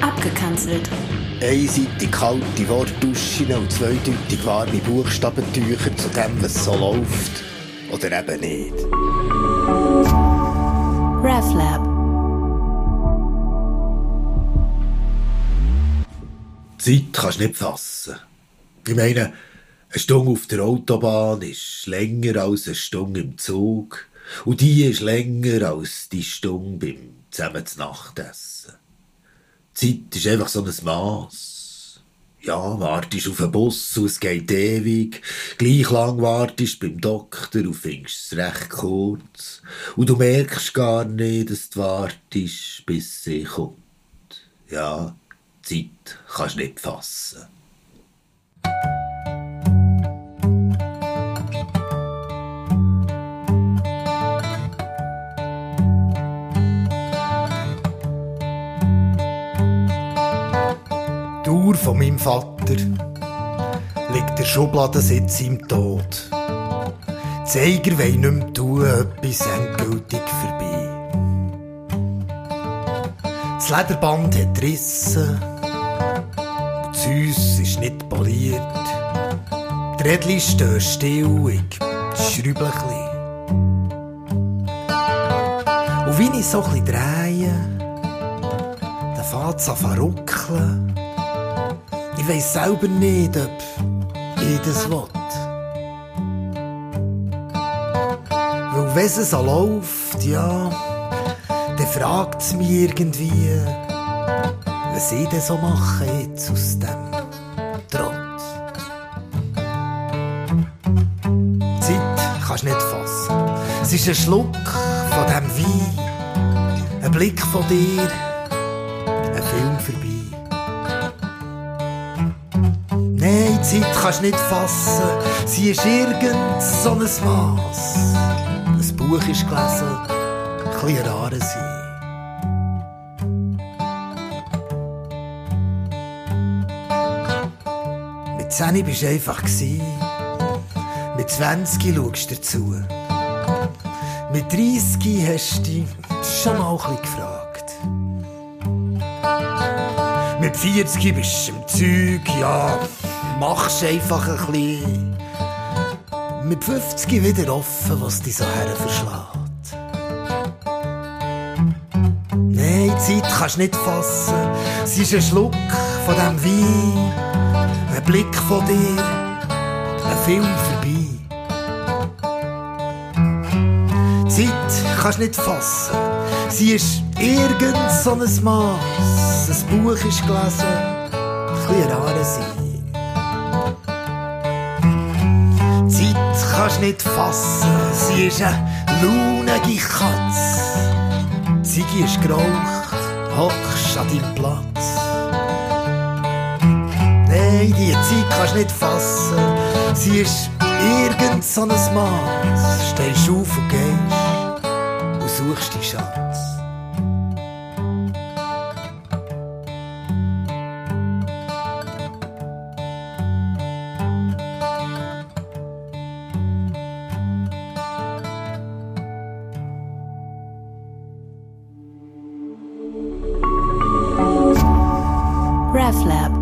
Abgekanzelt. Einseitig kalte Wortduschen und zweideutig warme Buchstabentücher zu dem, was so läuft. Oder eben nicht. RefLab. Zeit kannst du nicht fassen. Ich meine, eine Stunde auf der Autobahn ist länger als eine Stunde im Zug. Und die ist länger als die Stunde beim zusammen zu Nachtessen. Die Zeit ist einfach so ein Maß. Ja, wartest auf einen Bus und es geht ewig. Gleich lang wartest beim Doktor und findest es recht kurz. Und du merkst gar nicht, dass du wartest, bis sie kommt. Ja, Zeit kannst du nicht fassen. Von meinem Vater liegt der Schubladensitz im Tod. Die Zeiger wollen nicht mehr tun, etwas endgültig vorbei. Das Lederband hat Risse, das Haus ist nicht poliert. Die Rädchen stehen still, ich schraube ein bisschen. Und wie ich so ein bisschen drehe, dann fängt es an zu ruckeln. Ich weiss selber nicht, ob ich das will. Weil wenn es so läuft, ja, dann fragt es mich irgendwie, was ich denn so mache jetzt aus dem Trott. Die Zeit kannst du nicht fassen. Es ist ein Schluck von dem Wein, ein Blick von dir, ein Film vorbei. Zeit kannst nicht fassen. Sie ist irgend so ein Mass. Ein Buch ist gelesen, ein bisschen rare sein. Mit 10 bist du einfach. Mit 20 schaust du dazu. Mit 30 hast du dich schon mal ein gefragt. Mit 40 bist du im Zeug, ja, machst einfach ein bisschen. Mit 50 wieder offen, was dich so her verschlägt. Nein, die Zeit kannst nicht fassen. Sie ist ein Schluck von dem Wein, ein Blick von dir, ein Film vorbei. Die Zeit kannst nicht fassen. Sie ist irgend so ein Maß. Ein Buch ist gelesen, ein bisschen rare sein. Kannst nicht fassen. Sie ist eine launige Katze. Die Ziege ist geraucht, hockst an deinem Platz. Nein, die Zeit kannst nicht fassen. Sie ist irgend so ein Maß. Stehst auf und gehst und suchst die Schatz. RefLab.